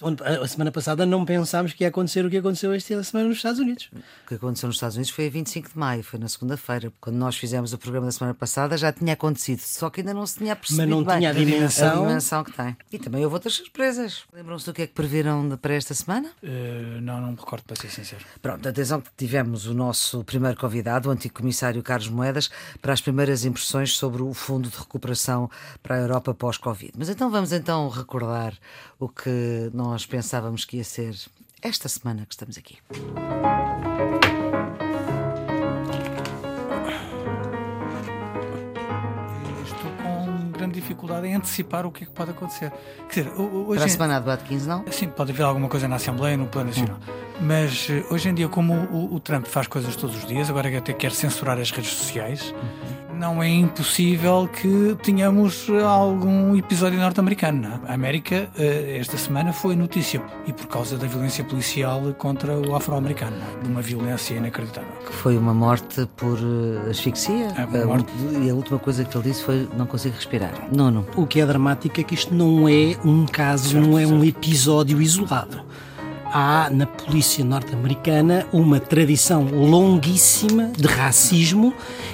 A semana passada não pensámos que ia acontecer o que aconteceu esta semana nos Estados Unidos. O que aconteceu nos Estados Unidos foi a 25 de maio, foi na segunda-feira. Quando nós fizemos o programa da semana passada já tinha acontecido, só que ainda não se tinha percebido. Mas não bem tinha a dimensão. a dimensão que tem. E também houve outras surpresas. Lembram-se do que é que previram para esta semana? Uh, não, não me recordo, para ser sincero. Pronto, atenção que tivemos o nosso primeiro convidado, o antigo comissário Carlos Moedas, para as primeiras impressões sobre o Fundo de Recuperação para a Europa pós-Covid. Mas então vamos então recordar o que nós pensávamos que ia ser esta semana que estamos aqui. Grande dificuldade em antecipar o que é que pode acontecer. Quer dizer, hoje Para a semana de 15, não? Sim, pode haver alguma coisa na Assembleia, no Plano Nacional. Hum. Mas eh, hoje em dia, como o, o, Trump faz coisas todos os dias, agora até quer censurar as redes sociais. Uhum não é impossível que tenhamos algum episódio norte-americano. É? A América, eh, esta semana, foi notícia e por causa da violência policial contra o afro-americano, é? de uma violência inacreditável. Que foi uma morte por eh, asfixia? É, morte... E a última coisa que ele disse foi: não consigo respirar. Nono. O que é dramático é que isto não é um caso, certo, não é certo. um episódio isolado há na polícia norte-americana uma tradição longuíssima de racismo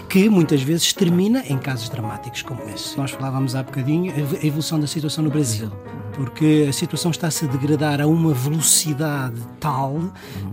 que muitas vezes termina em casos dramáticos como esse. Nós falávamos há bocadinho a evolução da situação no Brasil. Porque a situação está-se a degradar a uma velocidade tal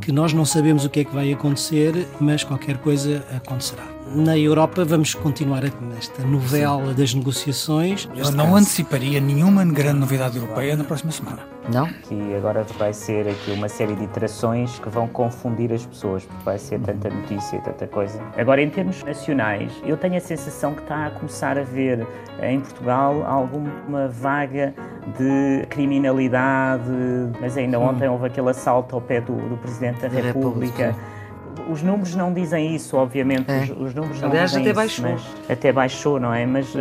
que nós não sabemos o que é que vai acontecer, mas qualquer coisa acontecerá na Europa vamos continuar nesta novela Sim. das negociações. Eu não anteciparia nenhuma grande novidade europeia na próxima semana. Não? Que agora vai ser aqui uma série de iterações que vão confundir as pessoas, porque vai ser tanta notícia e tanta coisa. Agora, em termos nacionais, eu tenho a sensação que está a começar a ver em Portugal alguma vaga de criminalidade, mas ainda ontem houve aquele assalto ao pé do, do Presidente da, da República. República os números não dizem isso, obviamente. É. Os, os, números não Aliás, dizem até isso, baixou. Mas, até baixou, não é? Mas uh,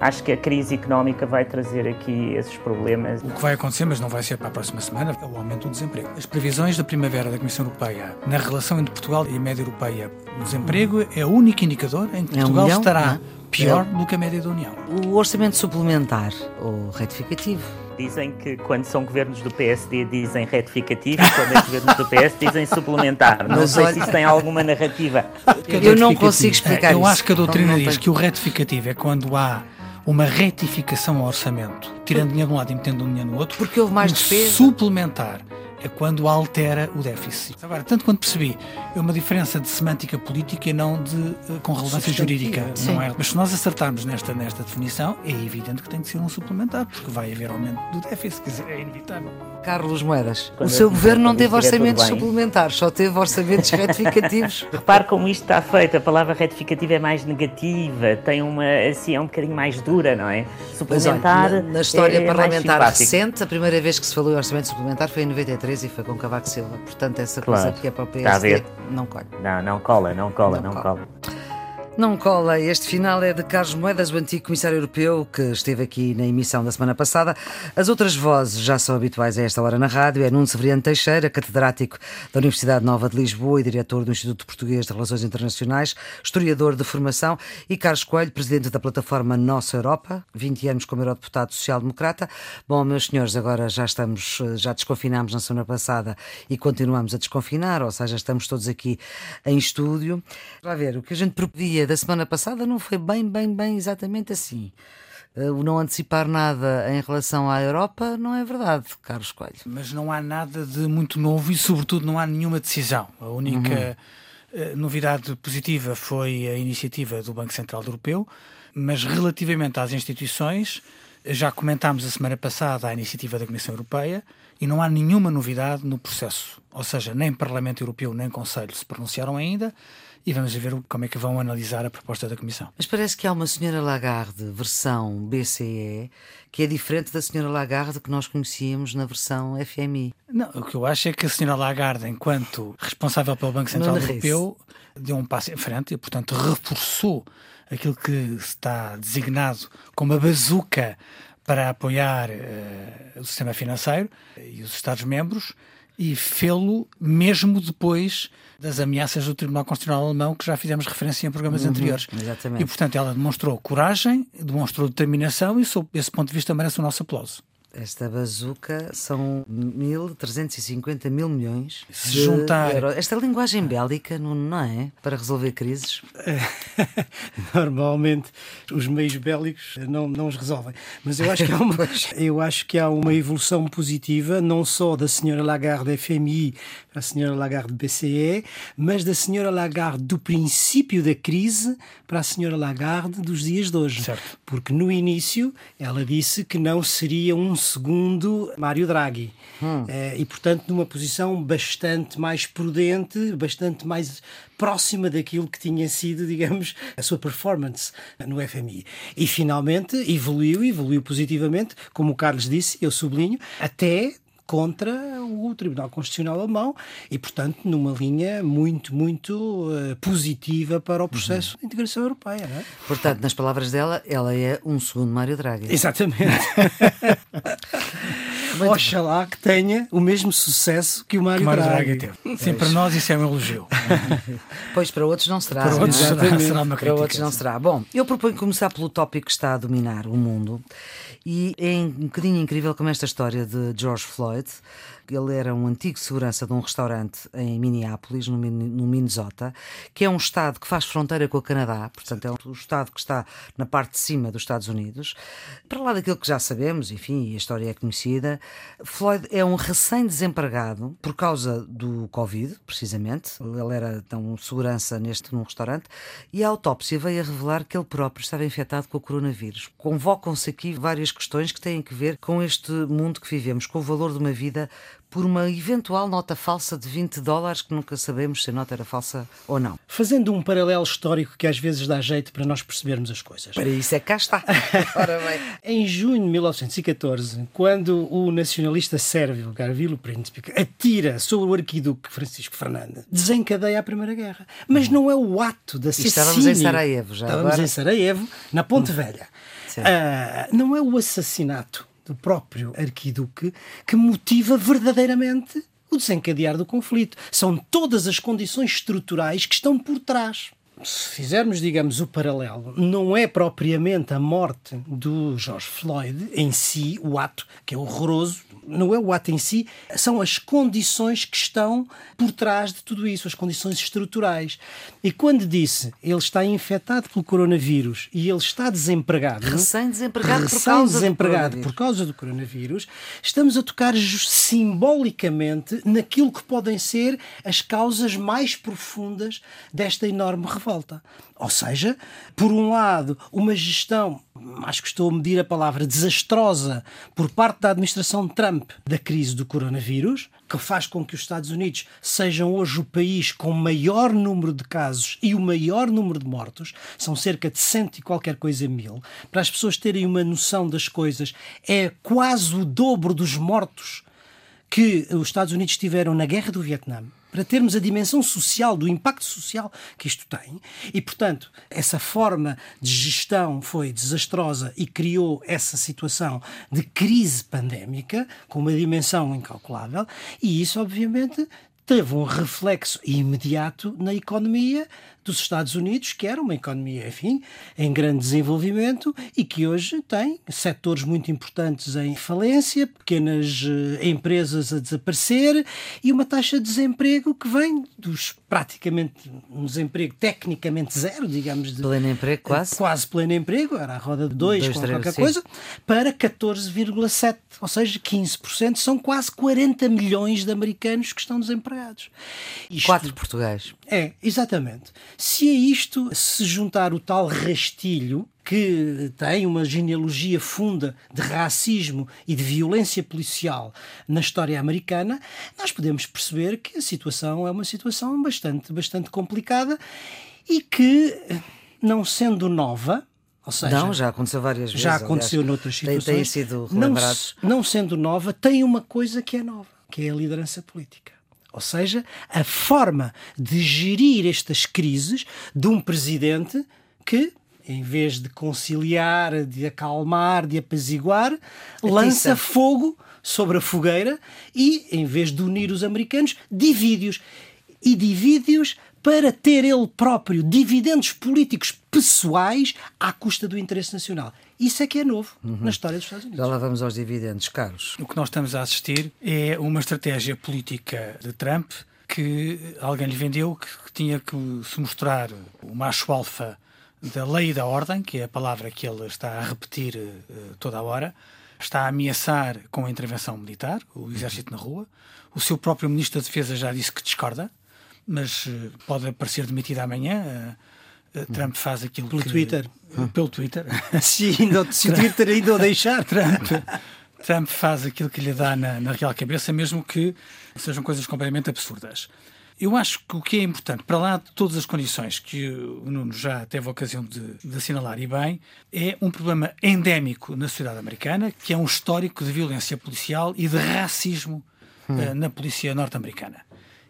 acho que a crise económica vai trazer aqui esses problemas. O que vai acontecer, mas não vai ser para a próxima semana, é o aumento do desemprego. As previsões da primavera da Comissão Europeia na relação entre Portugal e a média europeia o desemprego é o único indicador em que Portugal é um milhão, estará pior é. do que a média da União. O orçamento suplementar ou retificativo Dizem que quando são governos do PSD dizem retificativo e quando é governos do PS dizem suplementar. Não Mas sei olha... se isso tem alguma narrativa. Eu não consigo explicar Eu isso. acho que a doutrina diz que o retificativo é quando há uma retificação ao orçamento, tirando dinheiro de um lado e metendo dinheiro no outro. Porque houve mais despesa. Suplementar é quando altera o déficit. Agora, tanto quanto percebi, é uma diferença de semântica política e não de, eh, com relevância jurídica. Não é? Mas se nós acertarmos nesta, nesta definição, é evidente que tem que ser um suplementar, porque vai haver aumento do déficit, quer dizer, é inevitável. Carlos Moedas, quando o seu governo não teve orçamentos suplementares, só teve orçamentos retificativos. Repare como isto está feito, a palavra retificativa é mais negativa, tem uma, assim, é um bocadinho mais dura, não é? Suplementar. Olha, na, na, história é, é parlamentar recente, a primeira vez que se falou em orçamento suplementar foi em 93 e foi com Cavaco Silva. Portanto, essa claro. coisa que é para o PSD não cola. Não, não cola, não cola, não, não cola. cola. Não cola. Este final é de Carlos Moedas, o antigo comissário europeu que esteve aqui na emissão da semana passada. As outras vozes já são habituais a esta hora na rádio. É Nuno Severiano Teixeira, catedrático da Universidade Nova de Lisboa e diretor do Instituto Português de Relações Internacionais, historiador de formação, e Carlos Coelho, presidente da plataforma Nossa Europa, 20 anos como eurodeputado social-democrata. Bom, meus senhores, agora já estamos, já desconfinámos na semana passada e continuamos a desconfinar, ou seja, estamos todos aqui em estúdio. Vai ver, o que a gente propia da semana passada não foi bem, bem, bem exatamente assim. Eh, o não antecipar nada em relação à Europa não é verdade, Carlos Coelho. Mas não há nada de muito novo e, sobretudo, não há nenhuma decisão. A única uhum. Eh, novidade positiva foi a iniciativa do Banco Central Europeu, mas relativamente às instituições, já comentámos a semana passada a iniciativa da Comissão Europeia e não há nenhuma novidade no processo. Ou seja, nem Parlamento Europeu nem Conselho se pronunciaram ainda e vamos ver como é que vão analisar a proposta da Comissão. Mas parece que há uma senhora Lagarde versão BCE que é diferente da senhora Lagarde que nós conhecíamos na versão FMI. Não, o que eu acho é que a senhora Lagarde, enquanto responsável pelo Banco Central Europeu, deu um passo em frente e, portanto, reforçou aquilo que está designado como a bazuca para apoiar uh, o sistema financeiro e os Estados-membros e fê-lo mesmo depois das ameaças do Tribunal Constitucional Alemão, que já fizemos referência em programas uhum, anteriores. Exatamente. E, portanto, ela demonstrou coragem, demonstrou determinação e, sob esse ponto de vista, merece o nosso aplauso. Esta bazuca são 1.350 mil milhões. Se juntar- euros. Esta linguagem bélica, não, não é? Para resolver crises. Normalmente os meios bélicos não, não os resolvem. Mas eu acho, que há uma, eu acho que há uma evolução positiva, não só da senhora Lagarde FMI para a senhora Lagarde BCE, mas da senhora Lagarde do princípio da crise para a senhora Lagarde dos dias de hoje. Certo. Porque no início ela disse que não seria um segundo Mário Draghi. Eh, e, portanto, numa posição bastante mais prudente, bastante mais próxima daquilo que tinha sido, digamos, a sua performance no FMI. E finalmente evoluiu, evoluiu positivamente, como o Carlos disse, eu sublinho, até contra o Tribunal Constitucional Alemão e, portanto, numa linha muito, muito eh, positiva para o processo de integração europeia. É? Portanto, nas palavras dela, ela é um segundo Mário Draghi. Exatamente. Oxalá que tenha o mesmo sucesso que o Mário, Que Mário Draghi. Draghi teve. Sim, para nós isso é um elogio. Pois para outros não será. Para não outros é? será, será uma Para outros não será. Bom, eu proponho começar pelo tópico que está a dominar o mundo. E é um bocadinho incrível como esta história de George Floyd. Ele era um antigo segurança de um restaurante em Minneapolis, no, Min- no Minnesota, que é um estado que faz fronteira com o Canadá, portanto, é um estado que está na parte de cima dos Estados Unidos. Para lá daquilo que já sabemos, enfim, a história é conhecida, Floyd é um recém-desempregado por causa do Covid, precisamente. Ele era então segurança neste num restaurante e a autópsia veio a revelar que ele próprio estava infectado com o coronavírus. Convocam-se aqui várias questões que têm que ver com este mundo que vivemos, com o valor de uma vida por uma eventual nota falsa de 20 dólares que nunca sabemos se a nota era falsa ou não. Fazendo um paralelo histórico que às vezes dá jeito para nós percebermos as coisas. Para isso é cá está. Ora bem. Em junho de 1914, quando o nacionalista sérvio Garvilo Príncipe atira sobre o arquiduque Francisco Fernandes, desencadeia a Primeira Guerra. Mas não é o ato da assassínio. estávamos em Sarajevo já Estávamos agora. em Sarajevo, na Ponte Velha. Certo. Ah, não é o assassinato do próprio arquiduque que motiva verdadeiramente o desencadear do conflito. São todas as condições estruturais que estão por trás. Se fizermos, digamos, o paralelo, não é propriamente a morte do George Floyd em si, o ato, que é horroroso, não é o ato em si, são as condições que estão por trás de tudo isso, as condições estruturais. E quando disse ele está infectado pelo coronavírus e ele está desempregado, Recém-desempregado por causa do recém-desempregado coronavírus. por causa do coronavírus, estamos a tocar simbolicamente naquilo que podem ser as causas mais profundas desta enorme revolta. Ou seja, por um lado, uma gestão, acho que estou a medir a palavra desastrosa, por parte da administração Trump da crise do coronavírus, que faz com que os Estados Unidos sejam hoje o país com maior número de casos e o maior número de mortos, são cerca de cento e qualquer coisa mil. Para as pessoas terem uma noção das coisas, é quase o dobro dos mortos que os Estados Unidos tiveram na guerra do Vietnã, para termos a dimensão social, do impacto social que isto tem. E, portanto, essa forma de gestão foi desastrosa e criou essa situação de crise pandémica, com uma dimensão incalculável, e isso, obviamente, teve um reflexo imediato na economia dos Estados Unidos, que era uma economia, enfim, em grande desenvolvimento e que hoje tem setores muito importantes em falência, pequenas eh, empresas a desaparecer e uma taxa de desemprego que vem dos praticamente um desemprego tecnicamente zero, digamos, de Pleno emprego, quase. quase pleno emprego, era a roda de 2 Dois, qualquer sim. coisa, para 14,7, ou seja, 15%, são quase 40 milhões de americanos que estão desempregados. Isto- Quatro Portugais. é, exatamente. Se a isto se juntar o tal rastilho que tem uma genealogia funda de racismo e de violência policial na história americana, nós podemos perceber que a situação é uma situação bastante, bastante complicada e que, não sendo nova, ou seja, Não, já aconteceu várias vezes. já aliás. aconteceu noutras Tem- situações. Têm sido não, não sendo nova, tem uma coisa que é nova, que é a liderança política. Ou seja, a forma de gerir estas crises de um presidente que, em vez de conciliar, de acalmar, de apaziguar, lança fogo sobre a fogueira e, em vez de unir os americanos, divide-os. E divide-os para ter ele próprio dividendos políticos pessoais à custa do interesse nacional. Isso é que é novo uhum. na história dos Estados Unidos. Já lá vamos aos dividendos, caros. O que nós estamos a assistir é uma estratégia política de Trump que alguém lhe vendeu que tinha que se mostrar o macho alfa da lei e da ordem, que é a palavra que ele está a repetir uh, toda a hora, está a ameaçar com a intervenção militar, o exército na rua. O seu próprio ministro da Defesa já disse que discorda, mas uh, pode aparecer demitido amanhã. Uh, Trump faz aquilo pelo que... Twitter. pelo Twitter. se, ainda, se o Twitter ainda o deixar. Trump, Trump faz aquilo que lhe dá na, na real cabeça, mesmo que sejam coisas completamente absurdas. Eu acho que o que é importante, para lá de todas as condições que o Nuno já teve a ocasião de, de, assinalar e bem, é um problema endémico na sociedade americana, que é um histórico de violência policial e de racismo hum. uh, na polícia norte-americana.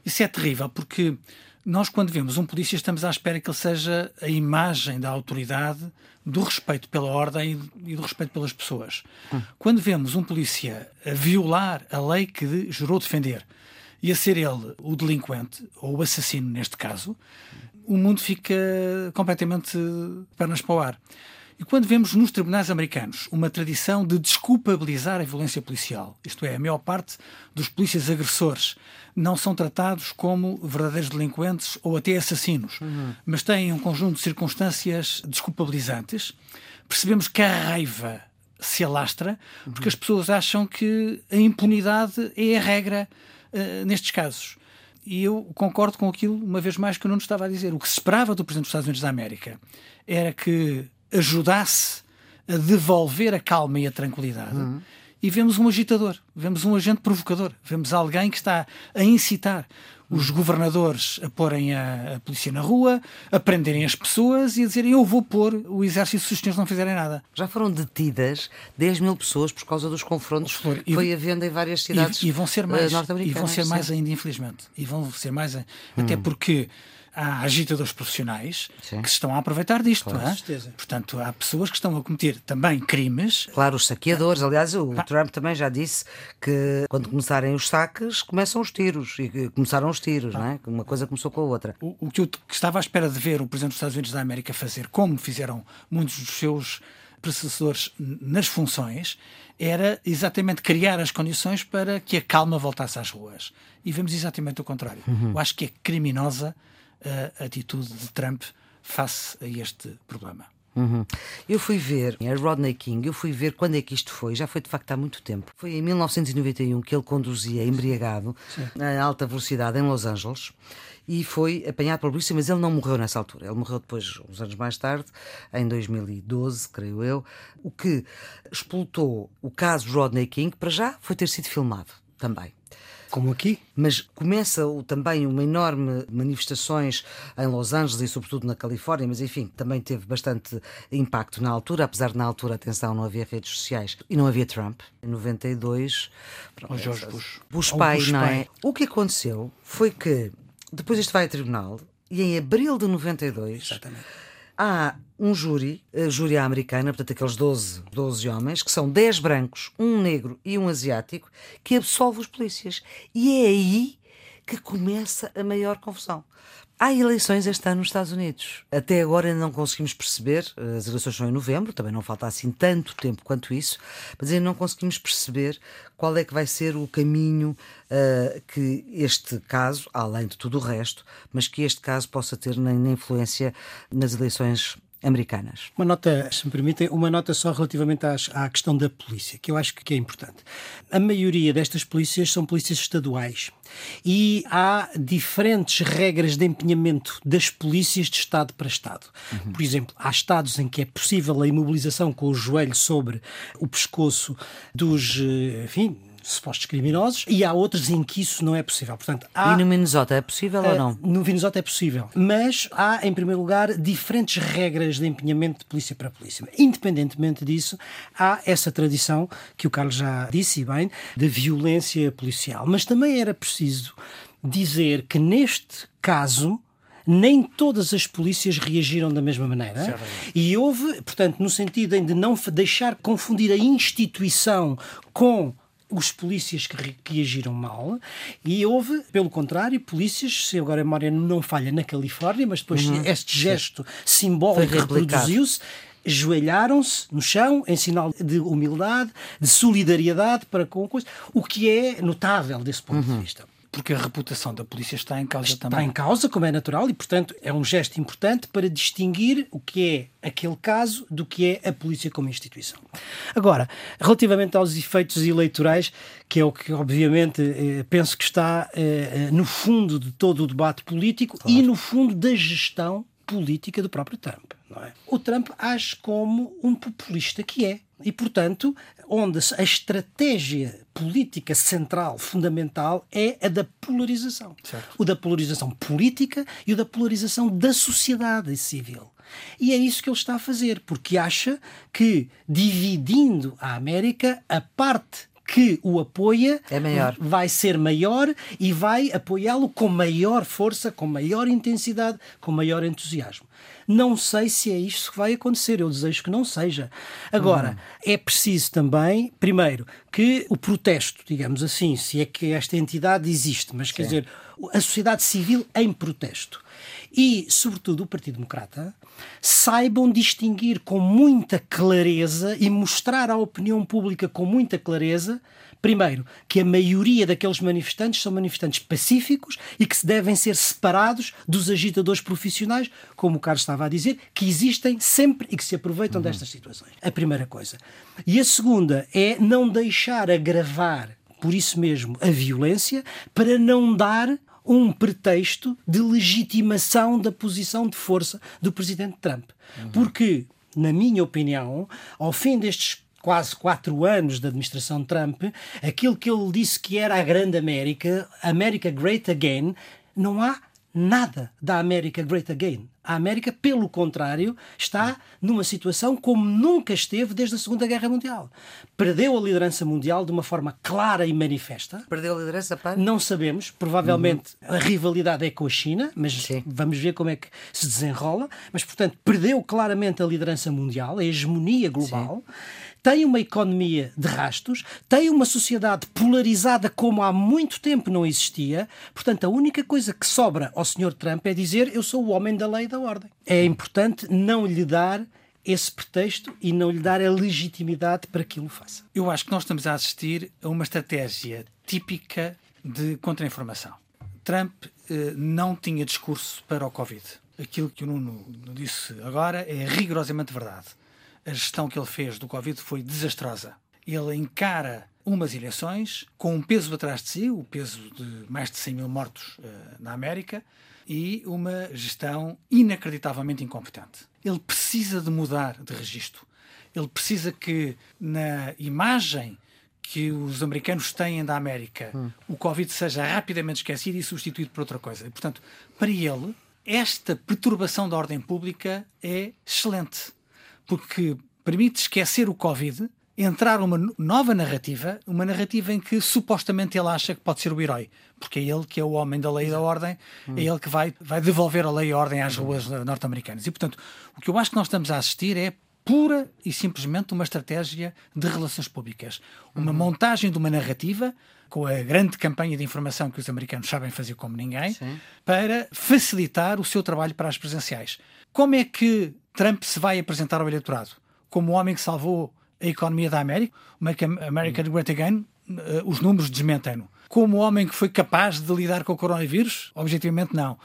Isso é terrível porque nós, quando vemos um polícia, estamos à espera que ele seja a imagem da autoridade, do respeito pela ordem e do respeito pelas pessoas. Hum. Quando vemos um polícia a violar a lei que jurou defender, e a ser ele o delinquente, ou o assassino neste caso, o mundo fica completamente pernas para o ar. E quando vemos nos tribunais americanos uma tradição de desculpabilizar a violência policial, isto é, a maior parte dos polícias agressores não são tratados como verdadeiros delinquentes ou até assassinos, uhum. mas têm um conjunto de circunstâncias desculpabilizantes, percebemos que a raiva se alastra porque uhum. as pessoas acham que a impunidade é a regra uh, nestes casos. E eu concordo com aquilo, uma vez mais, que o Nuno estava a dizer. O que se esperava do Presidente dos Estados Unidos da América era que ajudasse a devolver a calma e a tranquilidade. Uhum. E vemos um agitador, vemos um agente provocador, vemos alguém que está a incitar os governadores a porem a, a, polícia na rua, a prenderem as pessoas e a dizerem eu vou pôr o exército se os senhores não fizerem nada. Já foram detidas 10 mil pessoas por causa dos confrontos que foi havendo em várias cidades e, e vão ser mais, norte-americanas. E vão ser mais ainda, infelizmente. E vão ser mais, hum. até porque há agitadores profissionais Sim. que se estão a aproveitar disto. É? Portanto, há pessoas que estão a cometer também crimes. Claro, os saqueadores. Aliás, o ah. Trump também já disse que quando começarem os saques, começam os tiros. E começaram os tiros, ah. não é? Uma coisa começou com a outra. O, o que eu estava à espera de ver o Presidente dos Estados Unidos da América fazer, como fizeram muitos dos seus predecessores nas funções, era exatamente criar as condições para que a calma voltasse às ruas. E vemos exatamente o contrário. Uhum. Eu acho que é criminosa a atitude de Trump face a este problema. Uhum. Eu fui ver a Rodney King, eu fui ver quando é que isto foi, já foi de facto há muito tempo. Foi em 1991 que ele conduzia embriagado Sim. a alta velocidade em Los Angeles e foi apanhado pela polícia, mas ele não morreu nessa altura. Ele morreu depois, uns anos mais tarde, em 2012, creio eu, o que explotou o caso Rodney King, para já foi ter sido filmado também como aqui. Mas começa também uma enorme manifestações em Los Angeles e sobretudo na Califórnia, mas enfim, também teve bastante impacto na altura, apesar de na altura, atenção, não havia redes sociais e não havia Trump. Em 92, o George Bush. Bush pai, Bush não é? O que aconteceu foi que depois isto vai a tribunal e em abril de 92 Exatamente há um júri, a júri americana, portanto, aqueles 12, 12 homens, que são 10 brancos, um negro e um asiático, que absolve os polícias. E é aí que começa a maior confusão. Há eleições este ano nos Estados Unidos. Até agora ainda não conseguimos perceber, as eleições são em novembro, também não falta assim tanto tempo quanto isso, mas ainda não conseguimos perceber qual é que vai ser o caminho uh, que este caso, além de tudo o resto, mas que este caso possa ter na, na influência nas eleições americanas. Uma nota, se me permitem, uma nota só relativamente às, à questão da polícia, que eu acho que é importante. A maioria destas polícias são polícias estaduais e há diferentes regras de empenhamento das polícias de Estado para Estado. Uhum. Por exemplo, há estados em que é possível a imobilização com o joelho sobre o pescoço dos, eh, enfim, supostos criminosos e há outros em que isso não é possível. Portanto, há, e no Minnesota é possível uh, ou não? No Minnesota é possível. Mas há, em primeiro lugar, diferentes regras de empenhamento de polícia para polícia. Independentemente disso, há essa tradição que o Carlos já disse bem, de violência policial. Mas também era preciso dizer que neste caso nem todas as polícias reagiram da mesma maneira. É e houve, portanto, no sentido de não deixar confundir a instituição com os polícias que, agiram mal e houve, pelo contrário, polícias, se agora a memória não falha, na Califórnia, mas depois uhum. este gesto simbólico reproduziu-se Joelharam-se no chão em sinal de humildade, de solidariedade para com a coisa, o que é notável desse ponto uhum. de vista porque a reputação da polícia está em causa está também. Está em causa, como é natural, e portanto é um gesto importante para distinguir o que é aquele caso do que é a polícia como instituição. Agora, relativamente aos efeitos eleitorais, que é o que obviamente eh, penso que está eh, eh, no fundo de todo o debate político claro. e no fundo da gestão política do próprio Trump. É? O Trump age como um populista que é. E, portanto, onde a estratégia política central, fundamental, é a da polarização. Certo. O da polarização política e o da polarização da sociedade civil. E é isso que ele está a fazer, porque acha que, dividindo a América, a parte que o apoia é vai ser maior e vai apoiá-lo com maior força, com maior intensidade, com maior entusiasmo. Não sei se é isto que vai acontecer, eu desejo que não seja. Agora, uhum. é preciso também, primeiro, que o protesto, digamos assim, se é que esta entidade existe, mas Sim. quer dizer, a sociedade civil em protesto e, sobretudo, o Partido Democrata saibam distinguir com muita clareza e mostrar à opinião pública com muita clareza Primeiro, que a maioria daqueles manifestantes são manifestantes pacíficos e que se devem ser separados dos agitadores profissionais, como o Carlos estava a dizer, que existem sempre e que se aproveitam uhum. destas situações. A primeira coisa. E a segunda é não deixar agravar, por isso mesmo, a violência, para não dar um pretexto de legitimação da posição de força do presidente Trump. Uhum. Porque, na minha opinião, ao fim destes quase quatro anos da administração Trump, aquilo que ele disse que era a grande América, América Great Again, não há nada da América Great Again. A América, pelo contrário, está numa situação como nunca esteve desde a Segunda Guerra Mundial. Perdeu a liderança mundial de uma forma clara e manifesta. Perdeu a liderança para? Não sabemos. Provavelmente uhum. a rivalidade é com a China, mas Sim. vamos ver como é que se desenrola. Mas, portanto, perdeu claramente a liderança mundial, a hegemonia global. Sim tem uma economia de rastos, tem uma sociedade polarizada como há muito tempo não existia. Portanto, a única coisa que sobra ao Sr. Trump é dizer eu sou o homem da lei e da ordem. É importante não lhe dar esse pretexto e não lhe dar a legitimidade para que o faça. Eu acho que nós estamos a assistir a uma estratégia típica de contra-informação. Trump eh, não tinha discurso para o Covid. Aquilo que o Nuno disse agora é rigorosamente verdade a gestão que ele fez do Covid foi desastrosa. Ele encara umas eleições com um peso atrás de si, o peso de mais de 100 mil mortos uh, na América, e uma gestão inacreditavelmente incompetente. Ele precisa de mudar de registro. Ele precisa que na imagem que os americanos têm da América hum. o Covid seja rapidamente esquecido e substituído por outra coisa. E, portanto, para ele, esta perturbação da ordem pública é excelente porque permite esquecer o Covid, entrar uma nova narrativa, uma narrativa em que supostamente ele acha que pode ser o herói, porque é ele que é o homem da lei e da ordem, hum. é ele que vai, vai devolver a lei e a ordem às ruas norte-americanas. E, portanto, o que eu acho que nós estamos a assistir é pura e simplesmente uma estratégia de relações públicas. Uma uhum. montagem de uma narrativa, com a grande campanha de informação que os americanos sabem fazer como ninguém, Sim. para facilitar o seu trabalho para as presenciais. Como é que Trump se vai apresentar ao eleitorado? Como o homem que salvou a economia da América, Make America Great Again, uh, os números desmentem-no. Como o homem que foi capaz de lidar com o coronavírus? Objetivamente, não.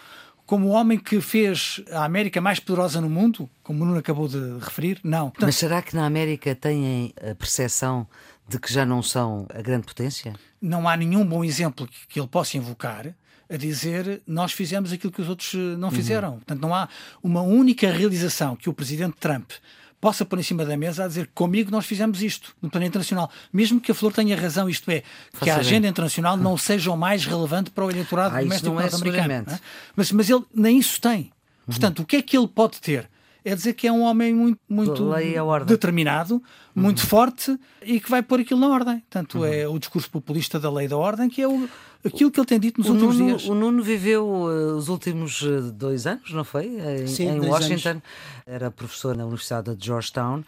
Como o homem que fez a América mais poderosa no mundo, como o Nuno acabou de referir? Não. Portanto, Mas será que na América têm a percepção de que já não são a grande potência? Não há nenhum bom exemplo que, ele possa invocar a dizer nós fizemos aquilo que os outros eh, não uhum. fizeram. Uhum. Portanto, não há uma única realização que o presidente Trump possa pôr em cima da mesa a dizer comigo nós fizemos isto no plano internacional. Mesmo que a Flor tenha razão, isto é, que a agenda internacional não seja o mais relevante para o eleitorado ah, doméstico é norte-americano. É? Mas, mas ele nem isso tem. Portanto, uhum. o que é que ele pode ter? é dizer que é um homem muito, muito determinado, muito uhum. forte e que vai pôr aquilo na ordem. Tanto uhum. é o discurso populista da lei da ordem, que é o, aquilo que ele tem dito nos o últimos Nuno, dias. O Nuno viveu uh, os últimos uh, dois anos, não foi? Em, Sim, em dois Washington. anos. Era professor na Universidade de Georgetown.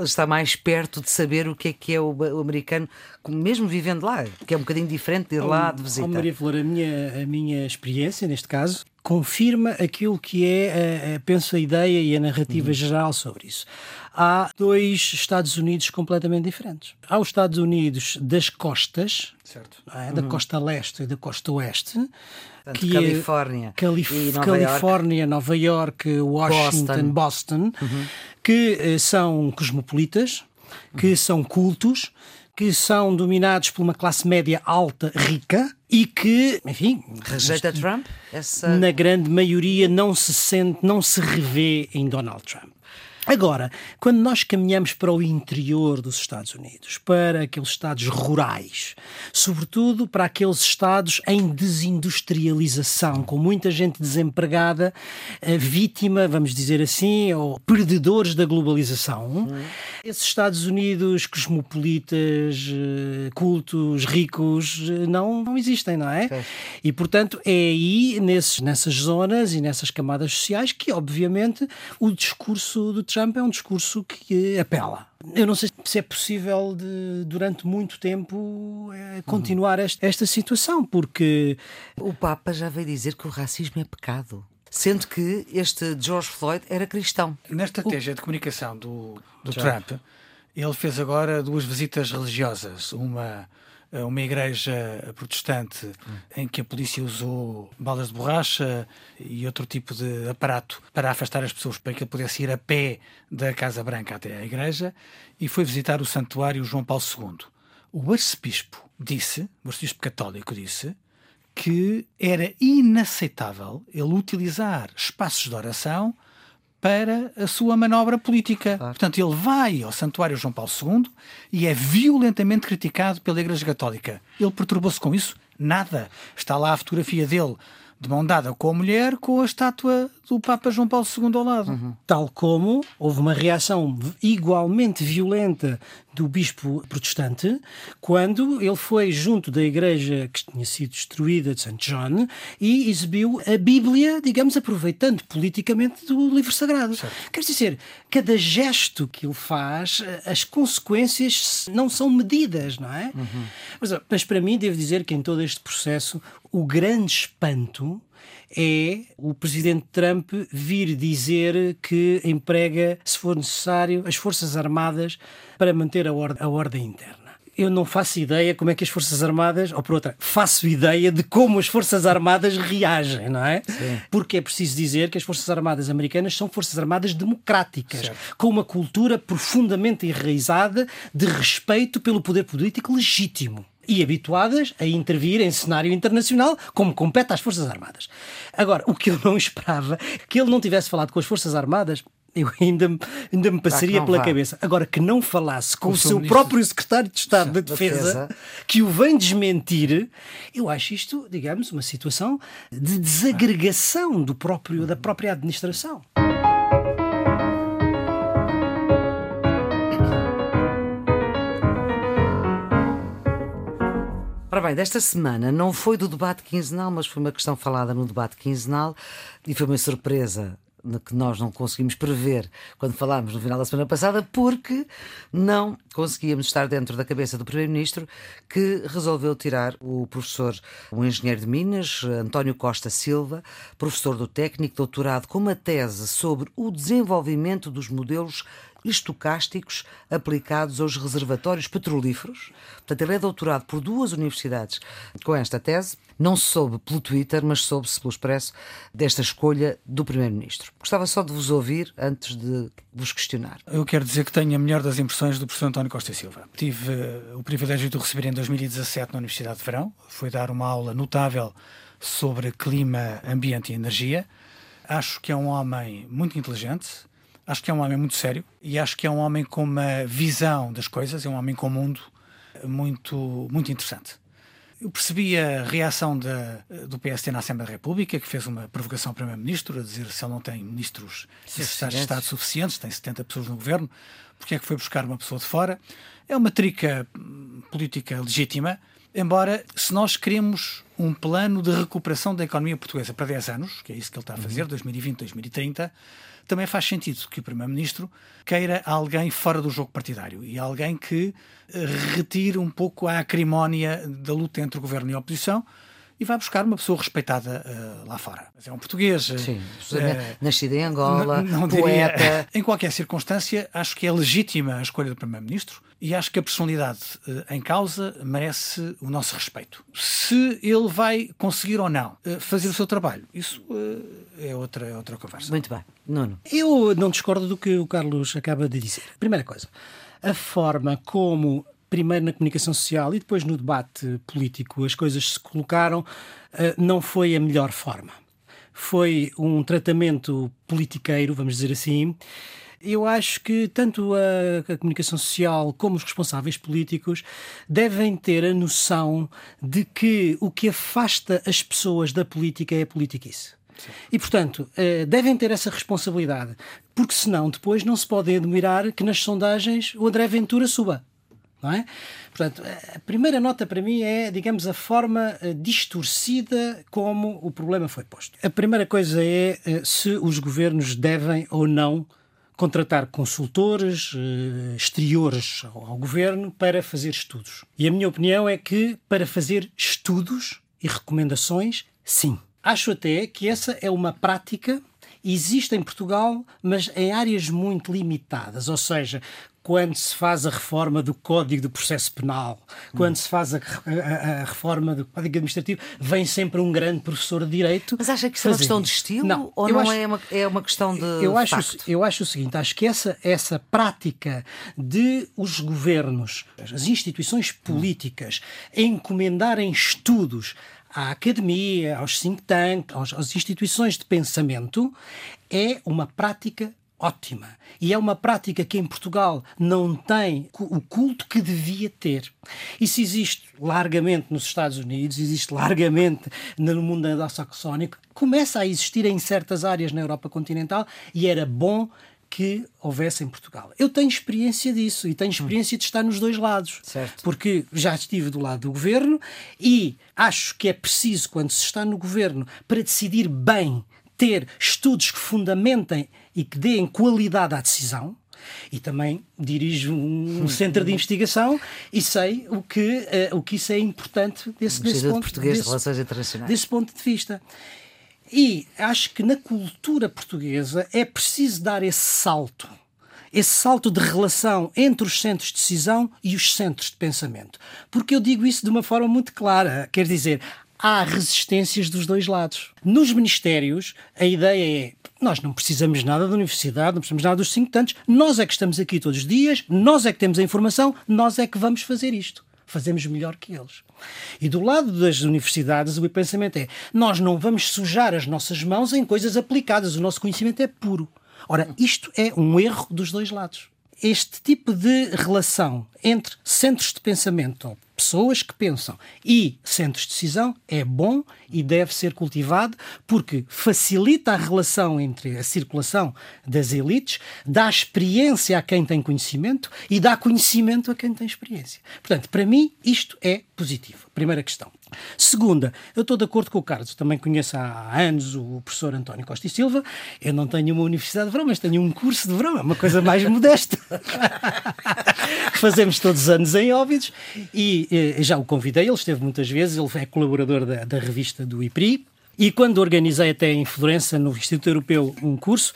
Está mais perto de saber o que é que é o, o americano, mesmo vivendo lá, que é um bocadinho diferente de ir lá de visita. Oh, Maria Flor, a minha, a minha experiência, neste caso, confirma aquilo que é, a, a, penso, a ideia e a narrativa Uhum. geral sobre isso. Há dois Estados Unidos completamente diferentes. Há os Estados Unidos das costas, Certo. é? da costa leste e da costa oeste, Uhum. Portanto, que Califórnia é Calif e Nova Califórnia, Nova York, Washington, Boston, que eh, são cosmopolitas, que são cultos, que são dominados por uma classe média alta, rica e que, enfim, Rejeita Trump? Essa... na grande maioria não se sente, não se revê em Donald Trump. Agora, quando nós caminhamos para o interior dos Estados Unidos, para aqueles estados rurais, sobretudo para aqueles estados em desindustrialização, com muita gente desempregada, vítima, vamos dizer assim, ou perdedores da globalização, esses Estados Unidos cosmopolitas, eh, cultos, ricos, eh, não, não existem, não é? E, portanto, é aí, nesses, nessas zonas e nessas camadas sociais, que, obviamente, o discurso do Trump é um discurso que apela. Eu não sei se é possível, de, durante muito tempo, eh, continuar esta, esta situação, porque O Papa já veio dizer que o racismo é pecado. Sendo que este George Floyd era cristão. Na estratégia de comunicação do, do Trump, ele fez agora duas visitas religiosas. Uma uma igreja protestante em que a polícia usou balas de borracha e outro tipo de aparato para afastar as pessoas para que ele pudesse ir a pé da Casa Branca até à igreja e foi visitar o santuário João Paulo II. O arcebispo disse, o arcebispo católico disse, que era inaceitável ele utilizar espaços de oração para a sua manobra política. Portanto, ele vai ao Santuário João Paulo II e é violentamente criticado pela Igreja Católica. Ele perturbou-se com isso? Nada. Está lá a fotografia dele de mão dada com a mulher, com a estátua do Papa João Paulo II ao lado. Tal como houve uma reação igualmente violenta do bispo protestante quando ele foi junto da igreja que tinha sido destruída de St. John e exibiu a Bíblia, digamos, aproveitando politicamente do livro sagrado. Quer dizer, cada gesto que ele faz, as consequências não são medidas, não é? Mas, mas para mim, devo dizer que em todo este processo, o grande espanto é o presidente Trump vir dizer que emprega, se for necessário, as Forças Armadas para manter a, or a ordem interna. Eu não faço ideia como é que as Forças Armadas, ou por outra, faço ideia de como as Forças Armadas reagem, não é? Sim. Porque é preciso dizer que as Forças Armadas americanas são Forças Armadas democráticas, com uma cultura profundamente enraizada de respeito pelo poder político legítimo e habituadas a intervir em cenário internacional, como compete às Forças Armadas. Agora, o que eu não esperava, que ele não tivesse falado com as Forças Armadas, eu ainda, me- ainda me passaria pela vá. cabeça. Agora, que não falasse com, Com o seu ministro- próprio secretário de Estado da Defesa, Defesa. que o vem desmentir, eu acho isto, digamos, uma situação de desagregação do próprio, da própria administração. Ora bem, desta semana não foi do debate quinzenal, mas foi uma questão falada no debate quinzenal e foi uma surpresa que nós não conseguimos prever quando falámos no final da semana passada, porque não conseguíamos estar dentro da cabeça do Primeiro-Ministro que resolveu tirar o professor, um engenheiro de Minas, António Costa Silva, professor do técnico, doutorado com uma tese sobre o desenvolvimento dos modelos estocásticos aplicados aos reservatórios petrolíferos. Portanto, ele é doutorado por duas universidades com esta tese. Não se soube pelo Twitter, mas soube-se pelo Expresso desta escolha do Primeiro-Ministro. Gostava só de vos ouvir antes de vos questionar. Eu quero dizer que tenho a melhor das impressões do professor António Costa Silva. Tive eh, o privilégio de o receber em 2017 na Universidade de Verão. Foi dar uma aula notável sobre clima, ambiente e energia. Acho que é um homem muito inteligente, acho que é um homem muito sério e acho que é um homem com uma visão das coisas, é um homem com um mundo muito, muito interessante. Eu percebi a reação da, do PST na Assembleia da República, que fez uma provocação ao Primeiro-Ministro, a dizer se ele não tem ministros secretários de Estado suficientes, tem 70 pessoas no governo, porque é que foi buscar uma pessoa de fora? É uma trica hum, política legítima. Embora, se nós queremos um plano de recuperação da economia portuguesa para 10 anos, que é isso que ele está a fazer, uhum. 2020, 2030, também faz sentido que o Primeiro-Ministro queira alguém fora do jogo partidário e alguém que eh, retire um pouco a acrimónia da luta entre o governo e a oposição e vai buscar uma pessoa respeitada uh, lá fora. Mas é um português. Uh, Sim, uh, nascido em Angola, não, não poeta. Diria, em qualquer circunstância, acho que é legítima a escolha do Primeiro-Ministro e acho que a personalidade em causa merece o nosso respeito. Se ele vai conseguir ou não fazer o seu trabalho, isso é outra, é outra conversa. Muito bem. Nuno. Eu não discordo do que o Carlos acaba de dizer. Primeira coisa, a forma como primeiro na comunicação social e depois no debate político as coisas se colocaram, eh, não foi a melhor forma. Foi um tratamento politiqueiro, vamos dizer assim. Eu acho que tanto a, a, comunicação social como os responsáveis políticos devem ter a noção de que o que afasta as pessoas da política é a politiquice. E, portanto, eh, devem ter essa responsabilidade, porque senão depois não se pode admirar que nas sondagens o André Ventura suba é? Portanto, a primeira nota para mim é, digamos, a forma eh, distorcida como o problema foi posto. A primeira coisa é eh, se os governos devem ou não contratar consultores eh, exteriores ao governo para fazer estudos. E a minha opinião é que para fazer estudos e recomendações, sim. Acho até que essa é uma prática existe em Portugal, mas em áreas muito limitadas. Ou seja, quando se faz a reforma do Código de Processo Penal, quando se faz a, a, a, reforma do Código Administrativo, vem sempre um grande professor de Direito. Mas acha que isso é uma questão de estilo não, ou não acho, é, uma, é uma questão de. Eu acho, facto? eu acho o seguinte: acho que essa, essa prática de os governos, as instituições políticas, encomendarem estudos à academia, aos think tanks, às instituições de pensamento, é uma prática ótima. E é uma prática que em Portugal não tem o culto que devia ter. Isso existe largamente nos Estados Unidos, existe largamente no mundo anglo-saxónico, começa a existir em certas áreas na Europa continental e era bom que houvesse em Portugal. Eu tenho experiência disso e tenho experiência de estar nos dois lados. Certo. Porque já estive do lado do governo e acho que é preciso, quando se está no governo, para decidir bem, ter estudos que fundamentem e que deem qualidade à decisão. E também dirijo um centro de investigação e sei o que, uh, o que isso é importante desse, desse ponto, desse, de desse ponto de vista. E acho que na cultura portuguesa é preciso dar esse salto. Esse salto de relação entre os centros de decisão e os centros de pensamento. Porque eu digo isso de uma forma muito clara. Quer dizer, há resistências dos dois lados. Nos ministérios, a ideia é nós não precisamos nada da universidade, não precisamos nada dos cinco tantos, nós é que estamos aqui todos os dias, nós é que temos a informação, nós é que vamos fazer isto. Fazemos melhor que eles. E do lado das universidades, o pensamento é: nós não vamos sujar as nossas mãos em coisas aplicadas, o nosso conhecimento é puro. Ora, isto é um erro dos dois lados. Este tipo de relação entre centros de pensamento, pessoas que pensam e centros de decisão é bom e deve ser cultivado porque facilita a relação entre a circulação das elites, dá experiência a quem tem conhecimento e dá conhecimento a quem tem experiência. Portanto, para mim, isto é positivo. Primeira questão. Segunda, eu estou de acordo com o Carlos, também conheço há anos o professor António Costa e Silva. Eu não tenho uma universidade de verão, mas tenho um curso de verão, é uma coisa mais modesta. fazemos todos os anos em Óbidos e, e já o convidei, ele esteve muitas vezes, ele é colaborador da, da revista do IPRI. E quando organizei até em Florença, no Instituto Europeu, um curso,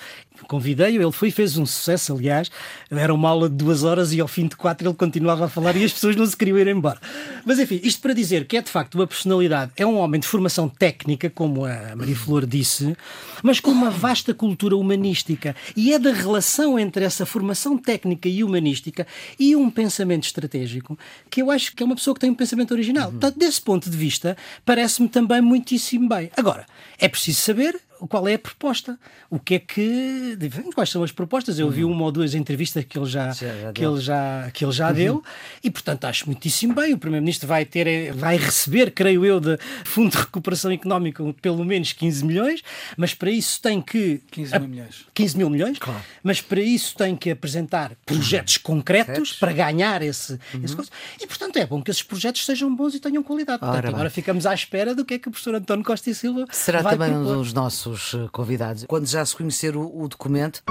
convidei-o, ele foi e fez um sucesso, aliás. Era uma aula de duas horas e ao fim de quatro ele continuava a falar e as pessoas não se queriam ir embora. Mas enfim, isto para dizer que é de facto uma personalidade, é um homem de formação técnica, como a Maria Flor disse, mas com uma vasta cultura humanística. E é da relação entre essa formação técnica e humanística e um pensamento estratégico que eu acho que é uma pessoa que tem um pensamento original. Uhum. Portanto, desse ponto de vista, parece-me também muitíssimo bem. Agora, é preciso saber qual é a proposta. O que é que. Quais são as propostas? Eu vi uhum. uma ou duas entrevistas que ele já, já, já que ele já, que ele já uhum. deu e, portanto, acho muitíssimo bem. O Primeiro-Ministro vai ter, vai receber, creio eu, de Fundo de Recuperação Económica pelo menos 15 milhões, mas para isso tem que. 15 mil milhões. 15 mil milhões, claro. mas para isso tem que apresentar projetos uhum. concretos para ganhar esse, uhum. esse coisa. E, portanto, é bom que esses projetos sejam bons e tenham qualidade. Portanto, Ora, agora ficamos à espera do que é que o professor António Costa e Silva Será também propor. um dos nossos eh, convidados. Quando já se conhecer o, o documento.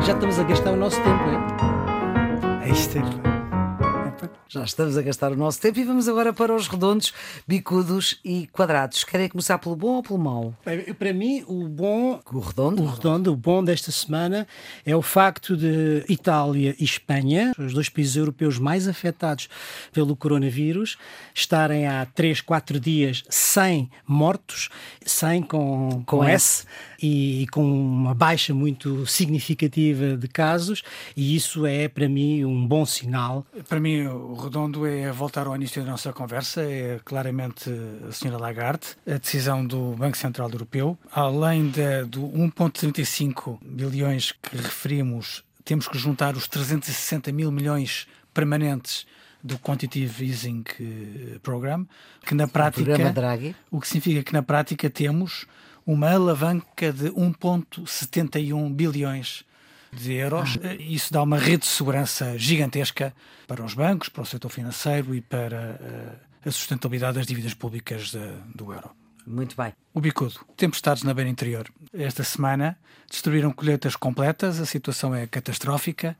Já estamos a gastar o nosso tempo, é? É isto. Já estamos a gastar o nosso tempo e vamos agora para os redondos, bicudos e quadrados. Querem começar pelo bom ou pelo mau? Para mim, o bom. O redondo? O redondo, o bom desta semana é o facto de Itália e Espanha, os dois países europeus mais afetados pelo coronavírus, estarem há 3, 4 dias sem mortos, sem com, com, com S, S e, e, com uma baixa muito significativa de casos, e isso é, para mim, um bom sinal. Para mim, o redondo é voltar ao início da nossa conversa, é claramente a senhora Lagarde, a decisão do Banco Central Europeu, além de, do 1,35 bilhões que referimos, temos que juntar os 360 mil milhões permanentes do Quantitative Easing eh, Program, que na prática, o, o que significa que na prática temos uma alavanca de 1,71 bilhões de euros. Ah. Isso dá uma rede de segurança gigantesca para os bancos, para o setor financeiro e para uh, a sustentabilidade das dívidas públicas do euro. Muito bem. O bicudo. Tempestades na beira interior. Esta semana destruíram colheitas completas, a situação é catastrófica.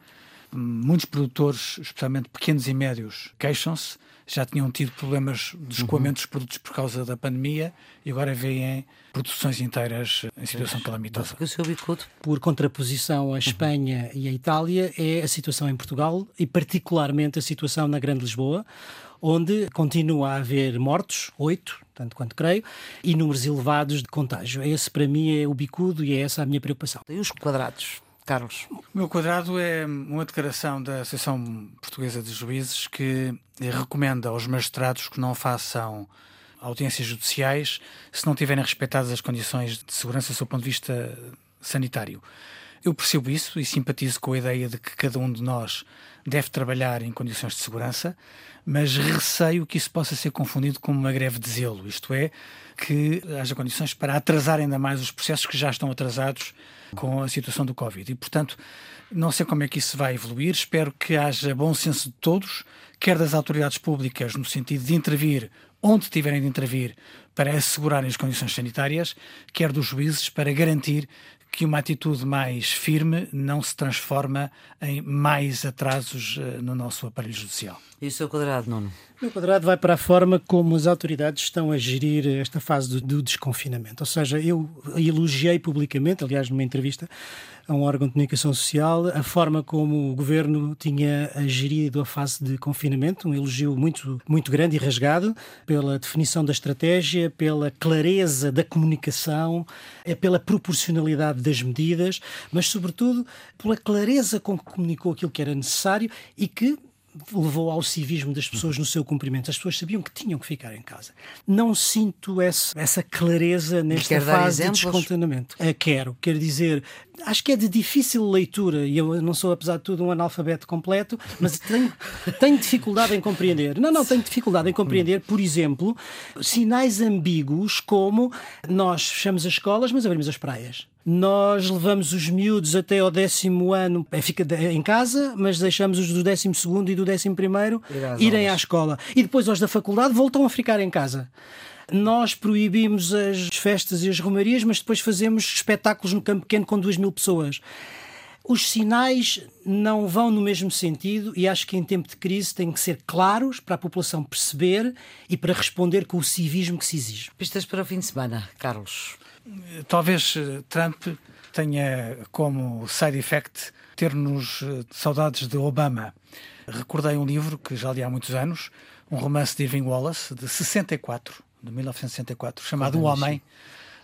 Muitos produtores, especialmente pequenos e médios, queixam-se. Já tinham tido problemas de escoamento dos produtos por causa da pandemia e agora veem produções inteiras em situação calamitosa. O seu bicudo? Por contraposição à Espanha e à Itália, é a situação em Portugal e, particularmente, a situação na Grande Lisboa, onde continua a haver mortos, oito, tanto quanto creio, e números elevados de contágio. Esse, para mim, é o bicudo e é essa a minha preocupação. E os quadrados? Carlos? O meu quadrado é uma declaração da Associação Portuguesa de Juízes que recomenda aos magistrados que não façam audiências judiciais se não tiverem respeitadas as condições de segurança do seu ponto de vista sanitário. Eu percebo isso e simpatizo com a ideia de que cada um de nós deve trabalhar em condições de segurança, mas receio que isso possa ser confundido com uma greve de zelo, isto é, que haja condições para atrasar ainda mais os processos que já estão atrasados com a situação do Covid. E, portanto, não sei como é que isso vai evoluir, espero que haja bom senso de todos, quer das autoridades públicas, no sentido de intervir onde tiverem de intervir para assegurarem as condições sanitárias, quer dos juízes para garantir que uma atitude mais firme não se transforma em mais atrasos uh, no nosso aparelho judicial. E o seu quadrado, Nuno? O meu quadrado vai para a forma como as autoridades estão a gerir esta fase do, do desconfinamento. Ou seja, eu elogiei publicamente, aliás, numa entrevista a um órgão de comunicação social, a forma como o governo tinha gerido a fase de confinamento, um elogio muito, muito grande e rasgado pela definição da estratégia, pela clareza da comunicação, é pela proporcionalidade das medidas, mas, sobretudo, pela clareza com que comunicou aquilo que era necessário e que levou ao civismo das pessoas no seu cumprimento. As pessoas sabiam que tinham que ficar em casa. Não sinto essa, essa clareza nesta fase de descontentamento. Uh, quero, quero dizer, acho que é de difícil leitura e eu não sou, apesar de tudo, um analfabeto completo, mas tenho, tenho dificuldade em compreender. Não, não, tenho dificuldade em compreender, por exemplo, sinais ambíguos como nós fechamos as escolas, mas abrimos as praias. Nós levamos os miúdos até ao décimo ano, é, fica em casa, mas deixamos os do décimo segundo e do décimo primeiro irem à escola. E depois os da faculdade voltam a ficar em casa. Nós proibimos as festas e as romarias, mas depois fazemos espetáculos no campo pequeno com duas mil pessoas. Os sinais não vão no mesmo sentido e acho que em tempo de crise têm que ser claros para a população perceber e para responder com o civismo que se exige. Pistas para o fim de semana, Carlos. Talvez eh, Trump tenha como side effect ter-nos eh, saudades de Obama. Recordei um livro que já li há muitos anos, um romance de Irving Wallace, de 64, de 1964, chamado O Homem,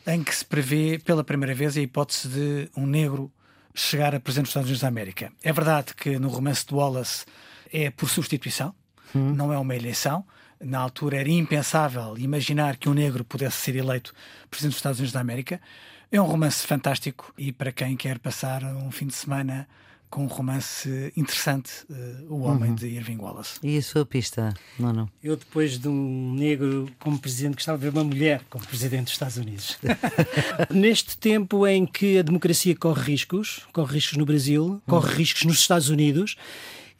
em que se prevê pela primeira vez a hipótese de um negro chegar a presidente dos Estados Unidos da América. É verdade que no romance de Wallace é por substituição, hum. não é uma eleição. Na altura era impensável imaginar que um negro pudesse ser eleito presidente dos Estados Unidos da América. É um romance fantástico e para quem quer passar um fim de semana com um romance interessante, uh, O Homem uhum. de Irving Wallace. E a sua pista, não, não? Eu, depois de um negro como presidente, gostava de ver uma mulher como presidente dos Estados Unidos. Neste tempo em que a democracia corre riscos, corre riscos no Brasil, corre uhum. riscos nos Estados Unidos,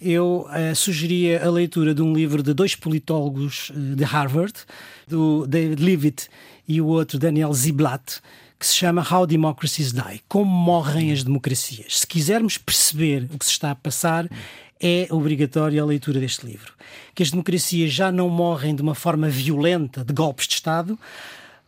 eu uh, sugeria a leitura de um livro de dois politólogos uh, de Harvard, do David Leavitt e o outro Daniel Ziblatt, que se chama How Democracies Die Como Morrem as Democracias. Se quisermos perceber o que se está a passar, é obrigatória a leitura deste livro. Que as democracias já não morrem de uma forma violenta, de golpes de Estado,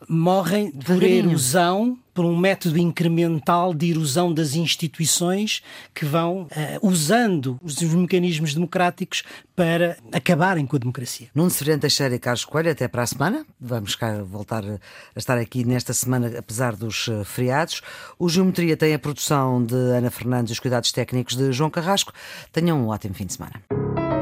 morrem por erosão, por um método incremental de erosão das instituições que vão uh, usando os mecanismos democráticos para acabarem com a democracia. Nuno Severino Teixeira e Carlos Coelho, até para a semana. Vamos cá voltar a estar aqui nesta semana, apesar dos uh, feriados. O Geometria tem a produção de Ana Fernandes e os cuidados técnicos de João Carrasco. Tenham um ótimo fim de semana.